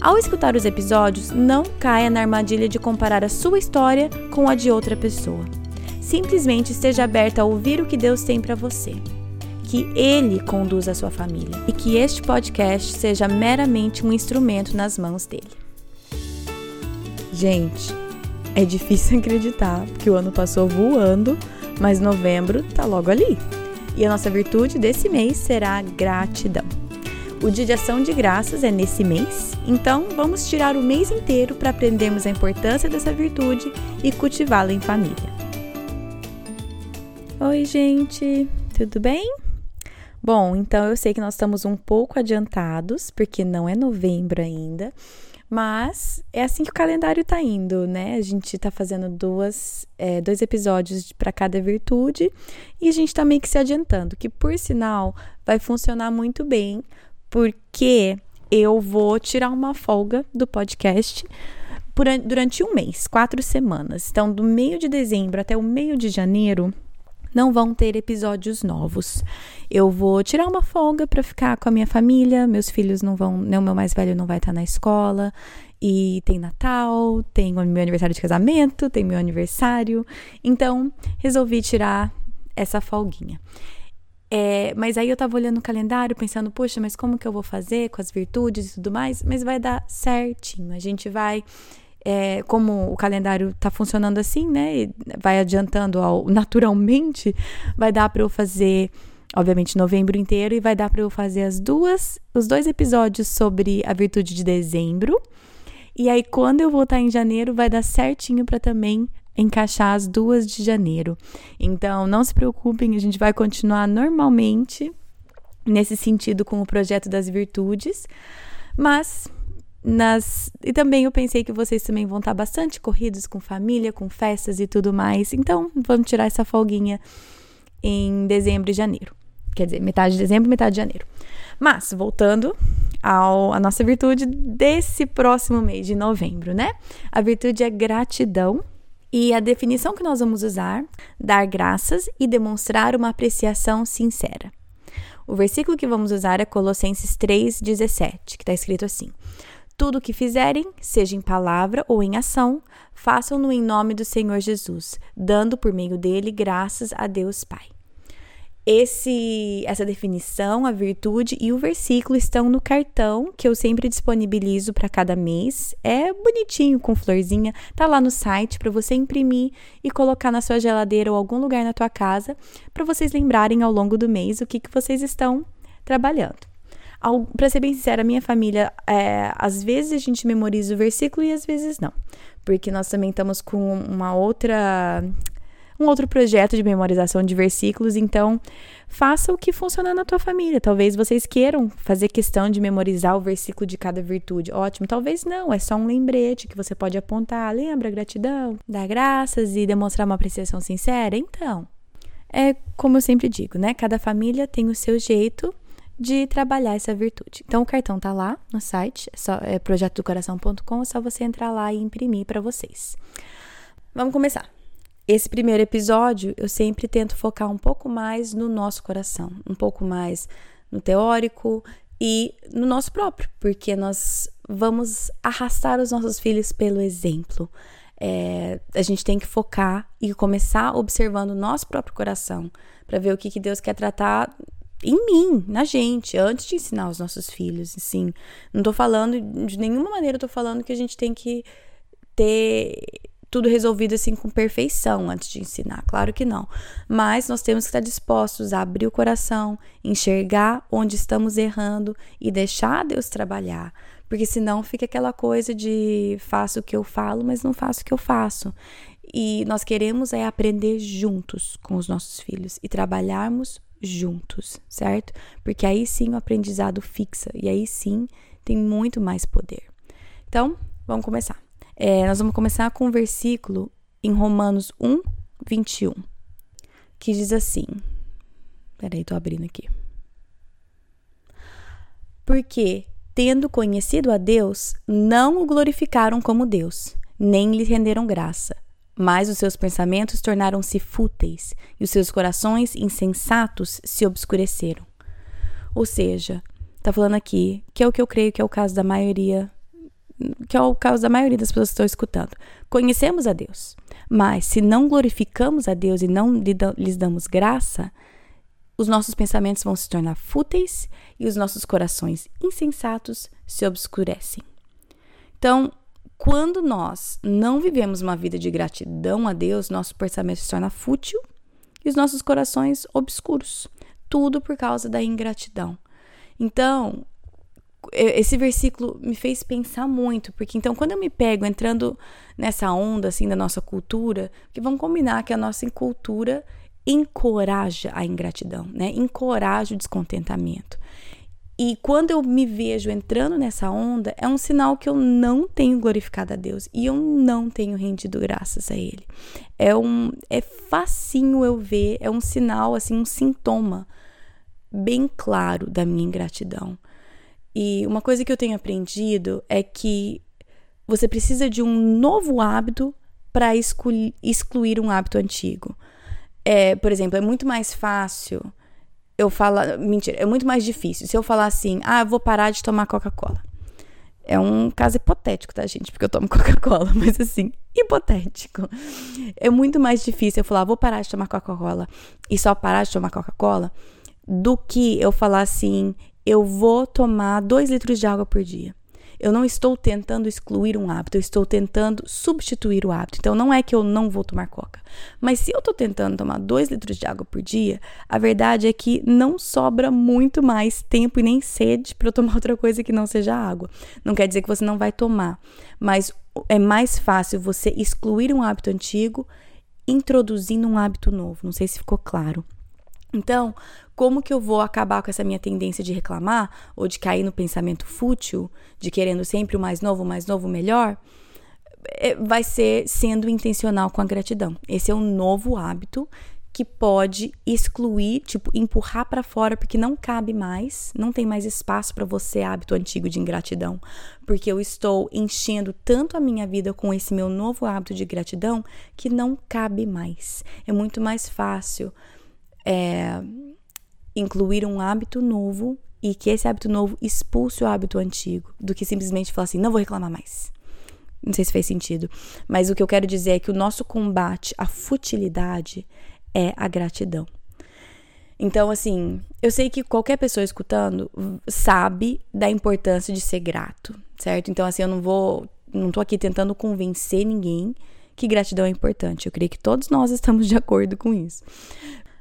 Ao escutar os episódios, não caia na armadilha de comparar a sua história com a de outra pessoa. Simplesmente esteja aberta a ouvir o que Deus tem para você. Que Ele conduza a sua família e que este podcast seja meramente um instrumento nas mãos dele. Gente, é difícil acreditar que o ano passou voando, mas novembro tá logo ali. E a nossa virtude desse mês será gratidão. O dia de ação de graças é nesse mês, então vamos tirar o mês inteiro para aprendermos a importância dessa virtude e cultivá-la em família. Oi, gente, tudo bem? Bom, então eu sei que nós estamos um pouco adiantados, porque não é novembro ainda, mas é assim que o calendário tá indo, né? A gente tá fazendo duas, é, dois episódios para cada virtude e a gente tá meio que se adiantando, que por sinal vai funcionar muito bem, porque eu vou tirar uma folga do podcast durante um mês, quatro semanas. Então, do meio de dezembro até o meio de janeiro, não vão ter episódios novos. Eu vou tirar uma folga para ficar com a minha família. Meus filhos não vão, nem o meu mais velho não vai estar na escola. E tem Natal, tem meu aniversário de casamento, tem meu aniversário. Então, resolvi tirar essa folguinha. É, mas aí eu tava olhando o calendário, pensando, poxa, mas como que eu vou fazer com as virtudes e tudo mais? Mas vai dar certinho. A gente vai. É, como o calendário tá funcionando assim, né? Vai adiantando ao, naturalmente, vai dar para eu fazer, obviamente, novembro inteiro e vai dar para eu fazer as duas, os dois episódios sobre a virtude de dezembro. E aí, quando eu voltar em janeiro, vai dar certinho para também encaixar as duas de janeiro. Então, não se preocupem, a gente vai continuar normalmente nesse sentido com o projeto das virtudes, mas nas e também eu pensei que vocês também vão estar bastante corridos com família, com festas e tudo mais. Então, vamos tirar essa folguinha em dezembro e janeiro. Quer dizer, metade de dezembro, metade de janeiro. Mas, voltando ao, a nossa virtude desse próximo mês de novembro, né? A virtude é gratidão e a definição que nós vamos usar, dar graças e demonstrar uma apreciação sincera. O versículo que vamos usar é Colossenses 3,17, que está escrito assim: Tudo o que fizerem, seja em palavra ou em ação, façam-no em nome do Senhor Jesus, dando por meio dele graças a Deus Pai esse essa definição, a virtude e o versículo estão no cartão que eu sempre disponibilizo para cada mês. É bonitinho com florzinha, tá lá no site para você imprimir e colocar na sua geladeira ou algum lugar na tua casa para vocês lembrarem ao longo do mês o que que vocês estão trabalhando. Para ser bem sincera, a minha família, é, às vezes a gente memoriza o versículo e às vezes não, porque nós também estamos com uma outra um outro projeto de memorização de versículos, então faça o que funcionar na tua família. Talvez vocês queiram fazer questão de memorizar o versículo de cada virtude. Ótimo, talvez não, é só um lembrete que você pode apontar. Lembra gratidão, dar graças e demonstrar uma apreciação sincera? Então, é como eu sempre digo, né? Cada família tem o seu jeito de trabalhar essa virtude. Então o cartão tá lá no site, é, só, é projetodocoração.com, é só você entrar lá e imprimir para vocês. Vamos começar. Esse primeiro episódio eu sempre tento focar um pouco mais no nosso coração, um pouco mais no teórico e no nosso próprio, porque nós vamos arrastar os nossos filhos pelo exemplo. É, a gente tem que focar e começar observando o nosso próprio coração para ver o que, que Deus quer tratar em mim, na gente, antes de ensinar os nossos filhos. Sim, não tô falando de nenhuma maneira, tô falando que a gente tem que ter tudo resolvido assim com perfeição antes de ensinar, claro que não. Mas nós temos que estar dispostos a abrir o coração, enxergar onde estamos errando e deixar Deus trabalhar. Porque senão fica aquela coisa de faço o que eu falo, mas não faço o que eu faço. E nós queremos é aprender juntos com os nossos filhos e trabalharmos juntos, certo? Porque aí sim o aprendizado fixa e aí sim tem muito mais poder. Então, vamos começar. É, nós vamos começar com um versículo em Romanos 1, 21, que diz assim. Peraí, tô abrindo aqui. Porque, tendo conhecido a Deus, não o glorificaram como Deus, nem lhe renderam graça. Mas os seus pensamentos tornaram-se fúteis e os seus corações insensatos se obscureceram. Ou seja, tá falando aqui, que é o que eu creio que é o caso da maioria, que é o caso da maioria das pessoas que estão escutando. Conhecemos a Deus, mas se não glorificamos a Deus e não lhes damos graça, os nossos pensamentos vão se tornar fúteis e os nossos corações insensatos se obscurecem. Então, quando nós não vivemos uma vida de gratidão a Deus, nosso pensamento se torna fútil e os nossos corações obscuros. Tudo por causa da ingratidão. Então, esse versículo me fez pensar muito, porque então quando eu me pego entrando nessa onda assim da nossa cultura, que vamos combinar que a nossa cultura encoraja a ingratidão, né? Encoraja o descontentamento. E quando eu me vejo entrando nessa onda, é um sinal que eu não tenho glorificado a Deus e eu não tenho rendido graças a Ele. É um é facinho eu ver, é um sinal assim, um sintoma bem claro da minha ingratidão. E uma coisa que eu tenho aprendido é que você precisa de um novo hábito para excluir um hábito antigo. É, por exemplo, é muito mais fácil eu falar. Mentira, é muito mais difícil. Se eu falar assim, ah, vou parar de tomar Coca-Cola. É um caso hipotético, tá, gente? Porque eu tomo Coca-Cola, mas assim, hipotético. É muito mais difícil eu falar, vou parar de tomar Coca-Cola e só parar de tomar Coca-Cola do que eu falar assim, eu vou tomar dois litros de água por dia. Eu não estou tentando excluir um hábito, eu estou tentando substituir o hábito. Então não é que eu não vou tomar coca. Mas se eu estou tentando tomar dois litros de água por dia, a verdade é que não sobra muito mais tempo e nem sede para eu tomar outra coisa que não seja água. Não quer dizer que você não vai tomar, mas é mais fácil você excluir um hábito antigo introduzindo um hábito novo. Não sei se ficou claro. Então, como que eu vou acabar com essa minha tendência de reclamar ou de cair no pensamento fútil, de querendo sempre o mais novo, o mais novo, o melhor? É, vai ser sendo intencional com a gratidão. Esse é um novo hábito que pode excluir, tipo, empurrar para fora porque não cabe mais, não tem mais espaço para você hábito antigo de ingratidão, porque eu estou enchendo tanto a minha vida com esse meu novo hábito de gratidão que não cabe mais. É muito mais fácil é, incluir um hábito novo e que esse hábito novo expulse o hábito antigo, do que simplesmente falar assim, não vou reclamar mais. Não sei se fez sentido, mas o que eu quero dizer é que o nosso combate à futilidade é a gratidão. Então, assim, eu sei que qualquer pessoa escutando sabe da importância de ser grato, certo? Então, assim, eu não vou, não tô aqui tentando convencer ninguém que gratidão é importante. Eu creio que todos nós estamos de acordo com isso.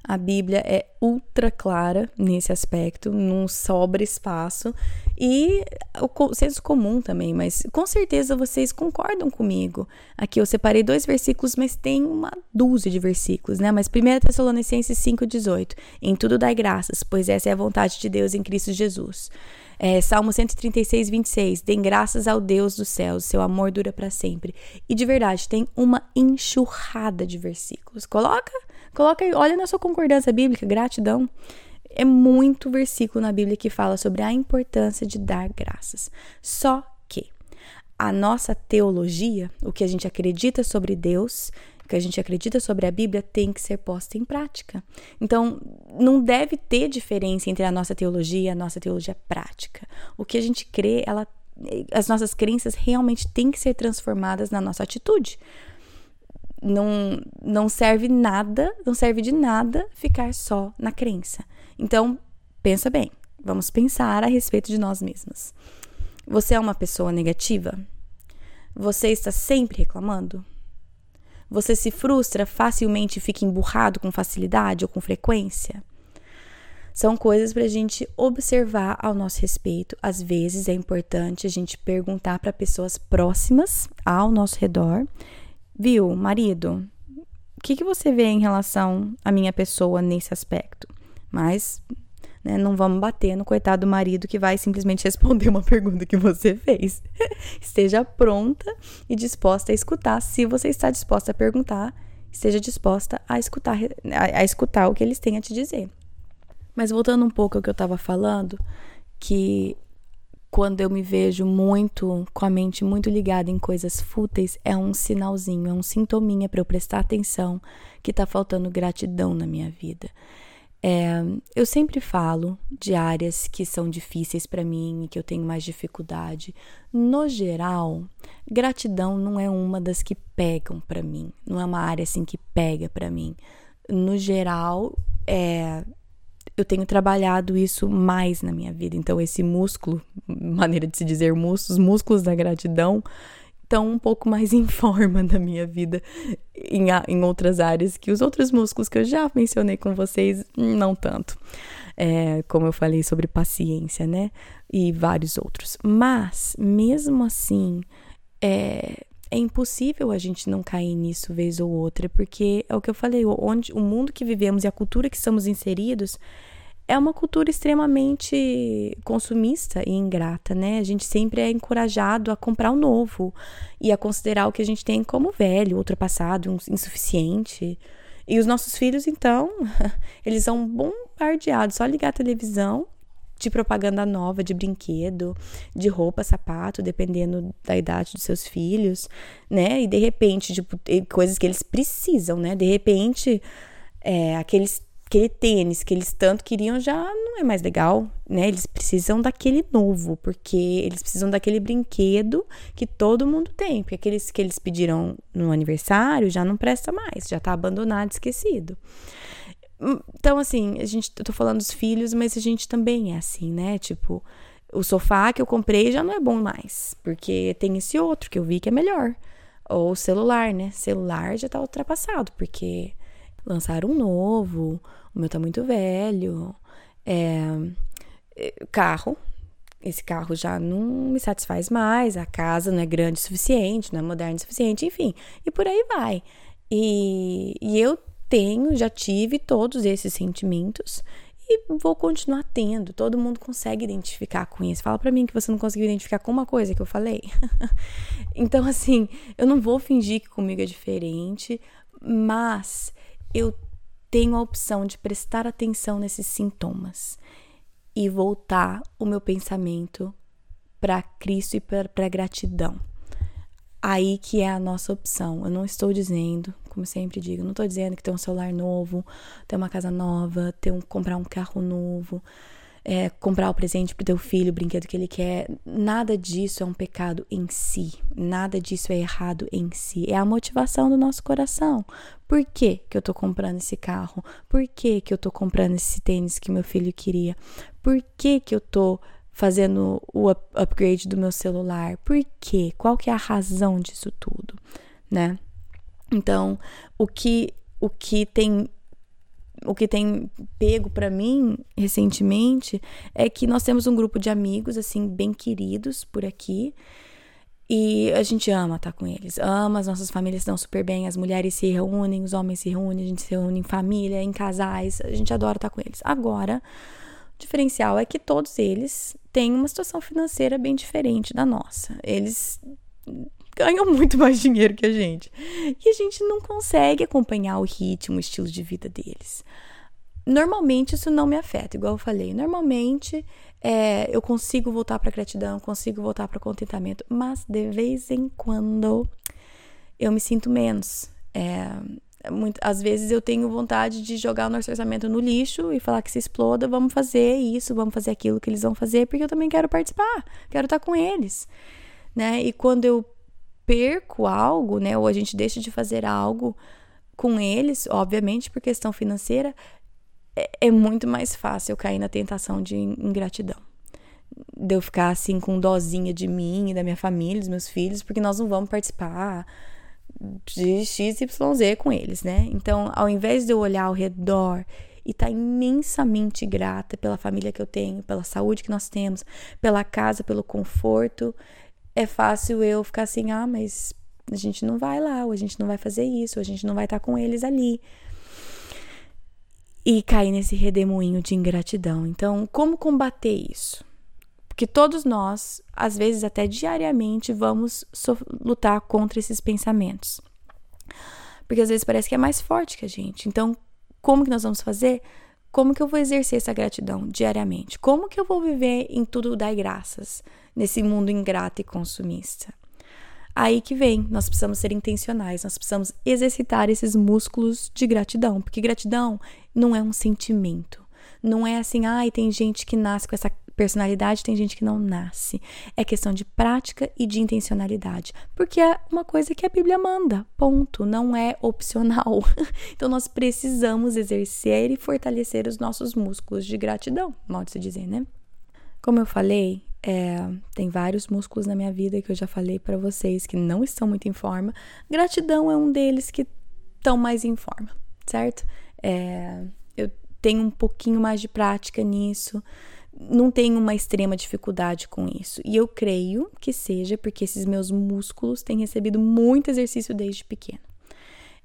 A Bíblia é ultra clara nesse aspecto, não sobra espaço. E o senso comum também, mas com certeza vocês concordam comigo. Aqui eu separei dois versículos, mas tem uma dúzia de versículos, né? Mas 1 Tessalonicenses 5,18. Em tudo dai graças, pois essa é a vontade de Deus em Cristo Jesus. É, Salmo 136, 26. Deem graças ao Deus dos céus, seu amor dura para sempre. E de verdade, tem uma enxurrada de versículos. Coloca Coloca aí, olha na sua concordância bíblica, gratidão. É muito versículo na Bíblia que fala sobre a importância de dar graças. Só que a nossa teologia, o que a gente acredita sobre Deus, o que a gente acredita sobre a Bíblia, tem que ser posta em prática. Então, não deve ter diferença entre a nossa teologia e a nossa teologia prática. O que a gente crê, ela, as nossas crenças realmente têm que ser transformadas na nossa atitude não, não serve nada, não serve de nada ficar só na crença. Então, pensa bem, vamos pensar a respeito de nós mesmos. Você é uma pessoa negativa? Você está sempre reclamando? Você se frustra facilmente e fica emburrado com facilidade ou com frequência? São coisas para a gente observar ao nosso respeito. Às vezes é importante a gente perguntar para pessoas próximas ao nosso redor Viu, marido? O que, que você vê em relação à minha pessoa nesse aspecto? Mas né? Não vamos bater no coitado do marido que vai simplesmente responder uma pergunta que você fez. Esteja pronta e disposta a escutar, se você está disposta a perguntar, esteja disposta a escutar, a, a escutar o que eles têm a te dizer. Mas voltando um pouco ao que eu estava falando, que quando eu me vejo muito com a mente muito ligada em coisas fúteis, é um sinalzinho, é um sintominha para eu prestar atenção que está faltando gratidão na minha vida. É, eu sempre falo de áreas que são difíceis para mim e que eu tenho mais dificuldade. No geral, gratidão não é uma das que pegam para mim, não é uma área assim que pega para mim. No geral, é, eu tenho trabalhado isso mais na minha vida. Então, esse músculo, maneira de se dizer músculos, os músculos da gratidão, estão um pouco mais em forma na minha vida em, em outras áreas que os outros músculos que eu já mencionei com vocês, não tanto. É, como eu falei sobre paciência, né? E vários outros. Mas, mesmo assim, é, é impossível a gente não cair nisso vez ou outra, porque é o que eu falei, onde o mundo que vivemos e a cultura que estamos inseridos é uma cultura extremamente consumista e ingrata, né? A gente sempre é encorajado a comprar o novo e a considerar o que a gente tem como velho, ultrapassado, insuficiente. E os nossos filhos, então, eles são bombardeados, só ligar a televisão de propaganda nova, de brinquedo, de roupa, sapato, dependendo da idade dos seus filhos, né? E de repente, tipo, coisas que eles precisam, né? De repente, é, aqueles aquele tênis que eles tanto queriam já não é mais legal, né? Eles precisam daquele novo, porque eles precisam daquele brinquedo que todo mundo tem, porque aqueles que eles pediram no aniversário já não presta mais, já tá abandonado, esquecido. Então, assim, a gente, eu tô falando dos filhos, mas a gente também é assim, né? Tipo, o sofá que eu comprei já não é bom mais, porque tem esse outro que eu vi que é melhor. Ou o celular, né? Celular já tá ultrapassado, porque lançaram um novo, o meu tá muito velho. É, carro, esse carro já não me satisfaz mais, a casa não é grande o suficiente, não é moderna o suficiente, enfim, e por aí vai. E, e eu tenho, já tive todos esses sentimentos e vou continuar tendo. Todo mundo consegue identificar com isso. Fala para mim que você não conseguiu identificar com uma coisa que eu falei. então, assim, eu não vou fingir que comigo é diferente, mas eu tenho a opção de prestar atenção nesses sintomas e voltar o meu pensamento para Cristo e para gratidão. Aí que é a nossa opção. Eu não estou dizendo, como sempre digo, não estou dizendo que ter um celular novo, ter uma casa nova, ter um, comprar um carro novo é, comprar o presente pro teu filho, o brinquedo que ele quer. Nada disso é um pecado em si. Nada disso é errado em si. É a motivação do nosso coração. Por que, que eu tô comprando esse carro? Por que, que eu tô comprando esse tênis que meu filho queria? Por que, que eu tô fazendo o upgrade do meu celular? Por quê? Qual que é a razão disso tudo, né? Então, o que o que tem o que tem pego para mim recentemente é que nós temos um grupo de amigos assim bem queridos por aqui e a gente ama estar tá com eles, ama, as nossas famílias estão super bem, as mulheres se reúnem, os homens se reúnem, a gente se reúne em família, em casais, a gente adora estar tá com eles. Agora, o diferencial é que todos eles têm uma situação financeira bem diferente da nossa. Eles ganham muito mais dinheiro que a gente. E a gente não consegue acompanhar o ritmo, o estilo de vida deles. Normalmente isso não me afeta, igual eu falei. Normalmente é, eu consigo voltar para gratidão, consigo voltar para contentamento, mas de vez em quando eu me sinto menos. É, muito, às vezes eu tenho vontade de jogar o nosso orçamento no lixo e falar que se exploda, vamos fazer isso, vamos fazer aquilo que eles vão fazer, porque eu também quero participar, quero estar com eles. Né? E quando eu perco algo, né, ou a gente deixa de fazer algo com eles, obviamente por questão financeira, é, é muito mais fácil eu cair na tentação de ingratidão. De eu ficar assim com dozinha de mim e da minha família, dos meus filhos, porque nós não vamos participar de XYZ com eles, né? Então, ao invés de eu olhar ao redor e estar tá imensamente grata pela família que eu tenho, pela saúde que nós temos, pela casa, pelo conforto, é fácil eu ficar assim, ah, mas a gente não vai lá, ou a gente não vai fazer isso, ou a gente não vai estar com eles ali. e cair nesse redemoinho de ingratidão. Então, como combater isso? Porque todos nós, às vezes até diariamente, vamos lutar contra esses pensamentos. Porque às vezes parece que é mais forte que a gente. Então, como que nós vamos fazer? Como que eu vou exercer essa gratidão diariamente? Como que eu vou viver em tudo dar graças nesse mundo ingrato e consumista? Aí que vem, nós precisamos ser intencionais, nós precisamos exercitar esses músculos de gratidão, porque gratidão não é um sentimento. Não é assim, ai, ah, tem gente que nasce com essa personalidade, tem gente que não nasce. É questão de prática e de intencionalidade, porque é uma coisa que a Bíblia manda, ponto, não é opcional. Então nós precisamos exercer e fortalecer os nossos músculos de gratidão, modo de se dizer, né? Como eu falei, é, tem vários músculos na minha vida que eu já falei para vocês que não estão muito em forma. Gratidão é um deles que estão mais em forma, certo? É, eu tenho um pouquinho mais de prática nisso não tenho uma extrema dificuldade com isso. E eu creio que seja porque esses meus músculos têm recebido muito exercício desde pequeno.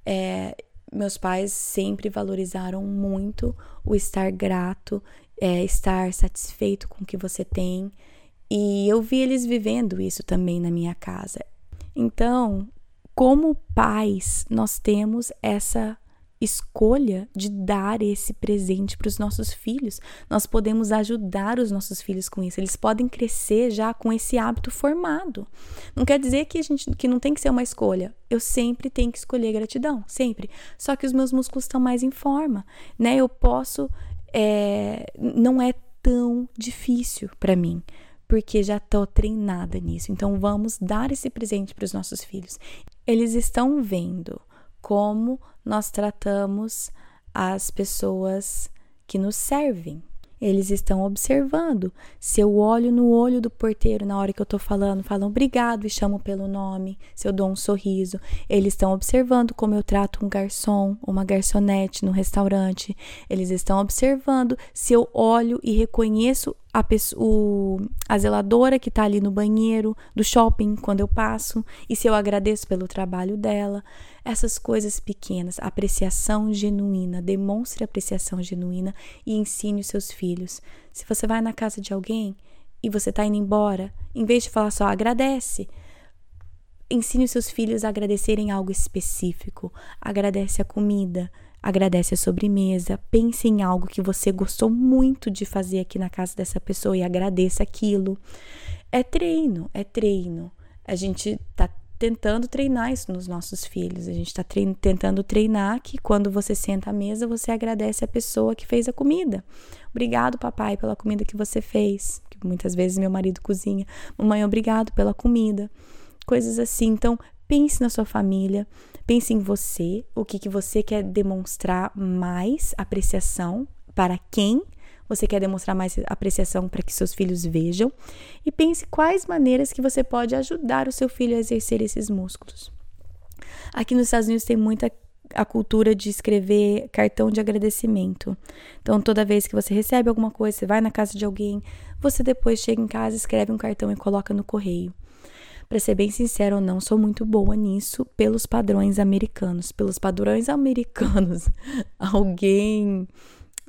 É, meus pais sempre valorizaram muito o estar grato, é, estar satisfeito com o que você tem. E eu vi eles vivendo isso também na minha casa. Então, como pais, nós temos essa escolha de dar esse presente para os nossos filhos. Nós podemos ajudar os nossos filhos com isso. Eles podem crescer já com esse hábito formado. Não quer dizer que a gente que não tem que ser uma escolha. Eu sempre tenho que escolher gratidão, sempre. Só que os meus músculos estão mais em forma, né? Eu posso, é, não é tão difícil para mim porque já estou treinada nisso. Então vamos dar esse presente para os nossos filhos. Eles estão vendo como nós tratamos as pessoas que nos servem. Eles estão observando. Se eu olho no olho do porteiro na hora que eu estou falando, falam obrigado e chamam pelo nome, se eu dou um sorriso, eles estão observando como eu trato um garçom, uma garçonete no restaurante. Eles estão observando se eu olho e reconheço a, o, a zeladora que está ali no banheiro do shopping quando eu passo e se eu agradeço pelo trabalho dela. Essas coisas pequenas, apreciação genuína, demonstre apreciação genuína e ensine os seus filhos. Se você vai na casa de alguém e você está indo embora, em vez de falar só agradece, ensine os seus filhos a agradecerem algo específico. Agradece a comida, agradece a sobremesa, pense em algo que você gostou muito de fazer aqui na casa dessa pessoa e agradeça aquilo. É treino, é treino. A gente tá tentando treinar isso nos nossos filhos. A gente está tentando treinar que quando você senta à mesa, você agradece a pessoa que fez a comida. Obrigado, papai, pela comida que você fez. Que muitas vezes meu marido cozinha. Mamãe, obrigado pela comida. Coisas assim. Então, pense na sua família Pense em você, o que, que você quer demonstrar mais apreciação para quem você quer demonstrar mais apreciação para que seus filhos vejam e pense quais maneiras que você pode ajudar o seu filho a exercer esses músculos. Aqui nos Estados Unidos tem muita a cultura de escrever cartão de agradecimento. Então, toda vez que você recebe alguma coisa, você vai na casa de alguém, você depois chega em casa, escreve um cartão e coloca no correio. Para ser bem sincero, eu não sou muito boa nisso pelos padrões americanos. Pelos padrões americanos, alguém,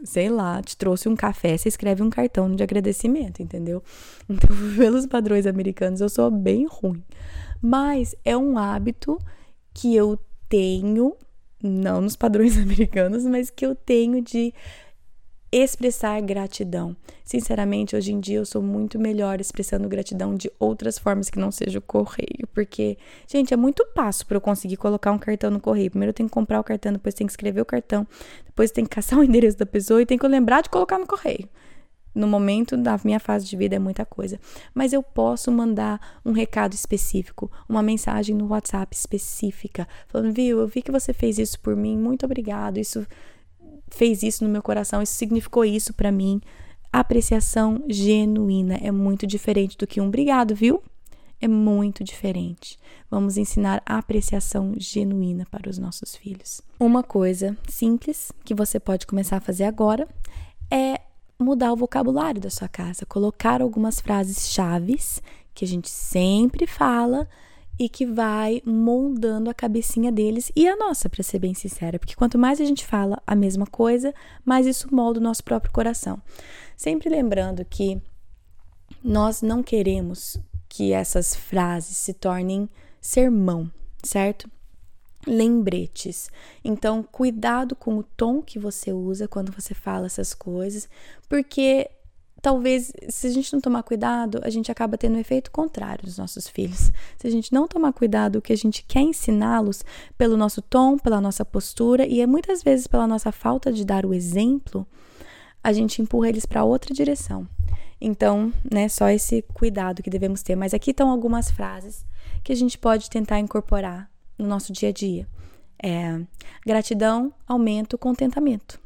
sei lá, te trouxe um café, você escreve um cartão de agradecimento, entendeu? Então, pelos padrões americanos, eu sou bem ruim. Mas é um hábito que eu tenho, não nos padrões americanos, mas que eu tenho de expressar gratidão. Sinceramente, hoje em dia eu sou muito melhor expressando gratidão de outras formas que não seja o correio, porque, gente, é muito passo para eu conseguir colocar um cartão no correio. Primeiro eu tenho que comprar o cartão, depois tem que escrever o cartão, depois tem que caçar o endereço da pessoa e tem que lembrar de colocar no correio. No momento da minha fase de vida é muita coisa, mas eu posso mandar um recado específico, uma mensagem no WhatsApp específica, falando, viu, eu vi que você fez isso por mim, muito obrigado. Isso fez isso no meu coração, isso significou isso para mim. Apreciação genuína é muito diferente do que um obrigado, viu? É muito diferente. Vamos ensinar apreciação genuína para os nossos filhos. Uma coisa simples que você pode começar a fazer agora é mudar o vocabulário da sua casa, colocar algumas frases chaves que a gente sempre fala e que vai moldando a cabecinha deles e a nossa, para ser bem sincera, porque quanto mais a gente fala a mesma coisa, mais isso molda o nosso próprio coração. Sempre lembrando que nós não queremos que essas frases se tornem sermão, certo? Lembretes. Então, cuidado com o tom que você usa quando você fala essas coisas, porque talvez, se a gente não tomar cuidado, a gente acaba tendo um efeito contrário dos nossos filhos. Se a gente não tomar cuidado, o que a gente quer ensiná-los pelo nosso tom, pela nossa postura e é muitas vezes pela nossa falta de dar o exemplo, a gente empurra eles para outra direção. Então, né, só esse cuidado que devemos ter. Mas aqui estão algumas frases que a gente pode tentar incorporar no nosso dia a dia. É, gratidão aumenta o contentamento.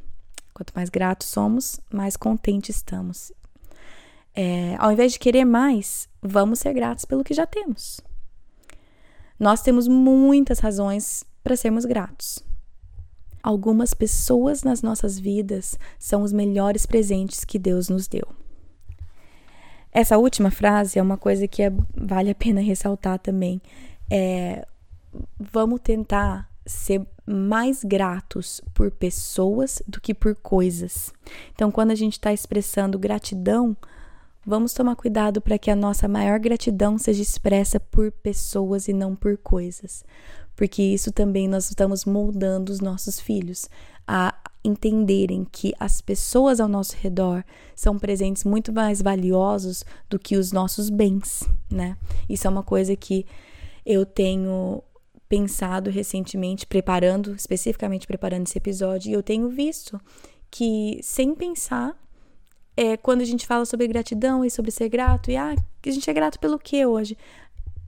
Quanto mais gratos somos, mais contentes estamos. É, ao invés de querer mais, vamos ser gratos pelo que já temos. Nós temos muitas razões para sermos gratos. Algumas pessoas nas nossas vidas são os melhores presentes que Deus nos deu. Essa última frase é uma coisa que é, vale a pena ressaltar também. É, vamos tentar ser mais gratos por pessoas do que por coisas. Então, quando a gente está expressando gratidão, Vamos tomar cuidado para que a nossa maior gratidão seja expressa por pessoas e não por coisas, porque isso também nós estamos moldando os nossos filhos a entenderem que as pessoas ao nosso redor são presentes muito mais valiosos do que os nossos bens, né? Isso é uma coisa que eu tenho pensado recentemente, preparando, especificamente preparando esse episódio, e eu tenho visto que sem pensar é, quando a gente fala sobre gratidão e sobre ser grato, e ah, a gente é grato pelo que hoje?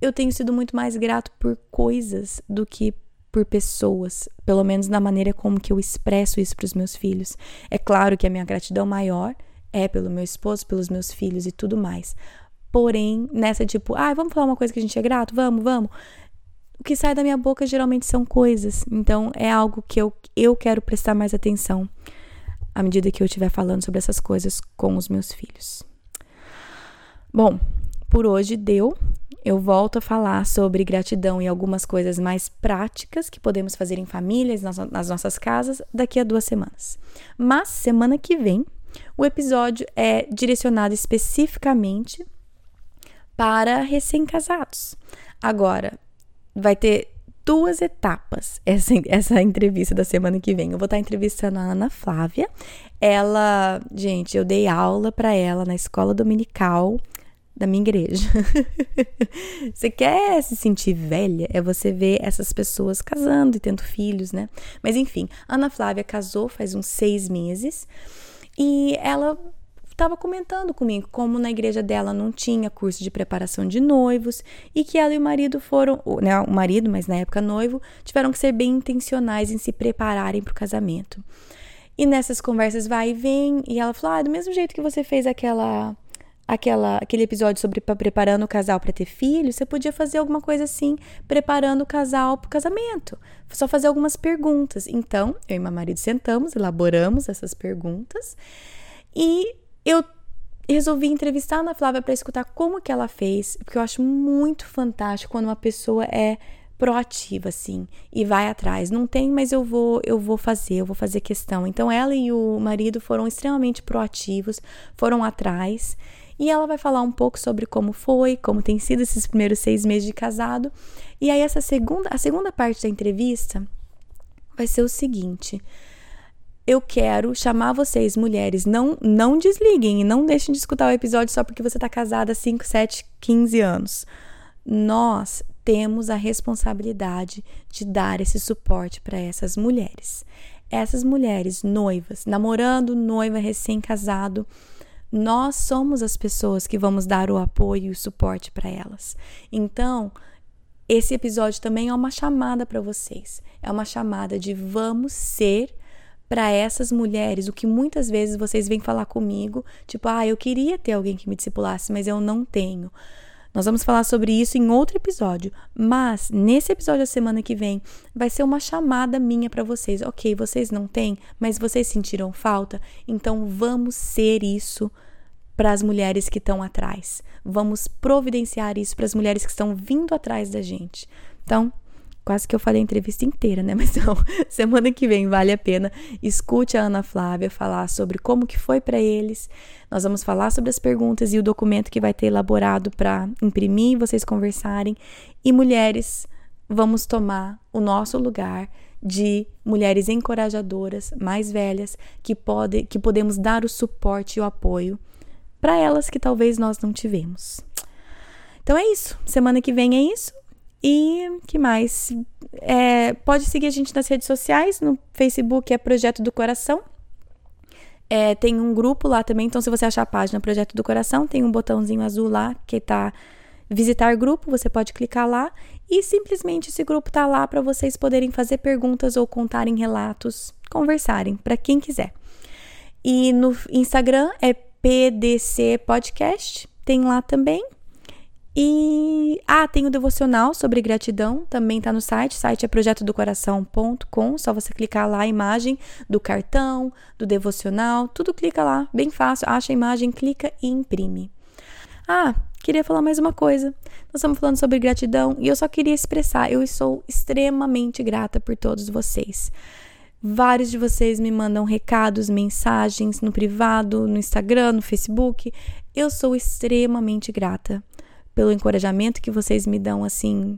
Eu tenho sido muito mais grato por coisas do que por pessoas, pelo menos na maneira como que eu expresso isso para os meus filhos. É claro que a minha gratidão maior é pelo meu esposo, pelos meus filhos e tudo mais. Porém, nessa tipo, ah, vamos falar uma coisa que a gente é grato? Vamos, vamos. O que sai da minha boca geralmente são coisas. Então, é algo que eu, eu quero prestar mais atenção à medida que eu estiver falando sobre essas coisas com os meus filhos. Bom, por hoje deu. Eu volto a falar sobre gratidão e algumas coisas mais práticas que podemos fazer em famílias, nas, nas nossas casas, daqui a duas semanas. Mas semana que vem, o episódio é direcionado especificamente para recém-casados. Agora, vai ter duas etapas essa, essa entrevista da semana que vem. Eu vou estar entrevistando a Ana Flávia. Ela, gente, eu dei aula para ela na escola dominical da minha igreja. você quer se sentir velha? É você ver essas pessoas casando e tendo filhos, né? Mas enfim, Ana Flávia casou faz uns seis meses e ela estava comentando comigo como na igreja dela não tinha curso de preparação de noivos e que ela e o marido foram, né, o marido, mas na época noivo, tiveram que ser bem intencionais em se prepararem para o casamento. E nessas conversas vai e vem, e ela falou: ah, do mesmo jeito que você fez aquela aquela, aquele episódio sobre preparando o casal para ter filhos, você podia fazer alguma coisa assim, preparando o casal para o casamento. Só fazer algumas perguntas. Então, eu e meu marido sentamos, elaboramos essas perguntas e eu resolvi entrevistar a Ana Flávia para escutar como que ela fez, porque eu acho muito fantástico quando uma pessoa é proativa assim e vai atrás. Não tem, mas eu vou, eu vou fazer, eu vou fazer questão. Então ela e o marido foram extremamente proativos, foram atrás. E ela vai falar um pouco sobre como foi, como tem sido esses primeiros seis meses de casado. E aí essa segunda, a segunda parte da entrevista vai ser o seguinte: eu quero chamar vocês, mulheres, não não desliguem e não deixem de escutar o episódio só porque você está casada há 5, 7, 15 anos. Nós temos a responsabilidade de dar esse suporte para essas mulheres. Essas mulheres noivas, namorando, noiva, recém-casado, nós somos as pessoas que vamos dar o apoio e o suporte para elas. Então, esse episódio também é uma chamada para vocês. É uma chamada de vamos ser para essas mulheres, o que muitas vezes vocês vêm falar comigo, tipo, ah, eu queria ter alguém que me discipulasse, mas eu não tenho. Nós vamos falar sobre isso em outro episódio, mas nesse episódio da semana que vem vai ser uma chamada minha para vocês. OK, vocês não têm, mas vocês sentiram falta, então vamos ser isso para as mulheres que estão atrás. Vamos providenciar isso para as mulheres que estão vindo atrás da gente. Então, quase que eu falei a entrevista inteira, né? Mas não, semana que vem vale a pena. Escute a Ana Flávia falar sobre como que foi para eles. Nós vamos falar sobre as perguntas e o documento que vai ter elaborado para imprimir, vocês conversarem. E mulheres, vamos tomar o nosso lugar de mulheres encorajadoras, mais velhas, que pode, que podemos dar o suporte e o apoio para elas que talvez nós não tivemos. Então é isso. Semana que vem é isso. E que mais? É, pode seguir a gente nas redes sociais. No Facebook é Projeto do Coração. É, tem um grupo lá também. Então, se você achar a página Projeto do Coração, tem um botãozinho azul lá que tá visitar grupo. Você pode clicar lá e simplesmente esse grupo tá lá para vocês poderem fazer perguntas ou contarem relatos, conversarem, para quem quiser. E no Instagram é PDC Podcast, tem lá também. E ah, tem o devocional sobre gratidão, também tá no site, o site é projetodocoração.com, só você clicar lá a imagem do cartão, do devocional, tudo clica lá, bem fácil, acha a imagem, clica e imprime. Ah, queria falar mais uma coisa. Nós estamos falando sobre gratidão e eu só queria expressar, eu sou extremamente grata por todos vocês. Vários de vocês me mandam recados, mensagens no privado, no Instagram, no Facebook. Eu sou extremamente grata pelo encorajamento que vocês me dão, assim,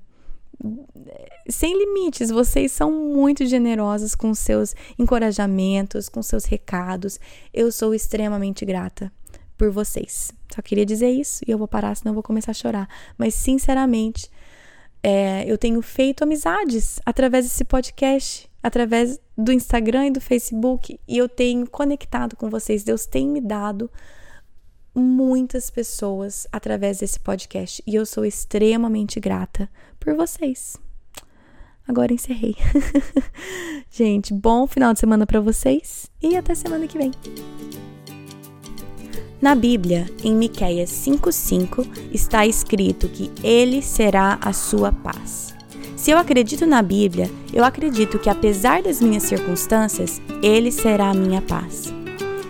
sem limites. Vocês são muito generosos com seus encorajamentos, com seus recados. Eu sou extremamente grata por vocês. Só queria dizer isso e eu vou parar, senão eu vou começar a chorar. Mas, sinceramente, é, eu tenho feito amizades através desse podcast através do Instagram e do Facebook e eu tenho conectado com vocês. Deus tem me dado muitas pessoas através desse podcast e eu sou extremamente grata por vocês. Agora encerrei. Gente, bom final de semana para vocês e até semana que vem. Na Bíblia, em Miqueias 5:5, está escrito que ele será a sua paz. Se eu acredito na Bíblia, eu acredito que apesar das minhas circunstâncias, Ele será a minha paz.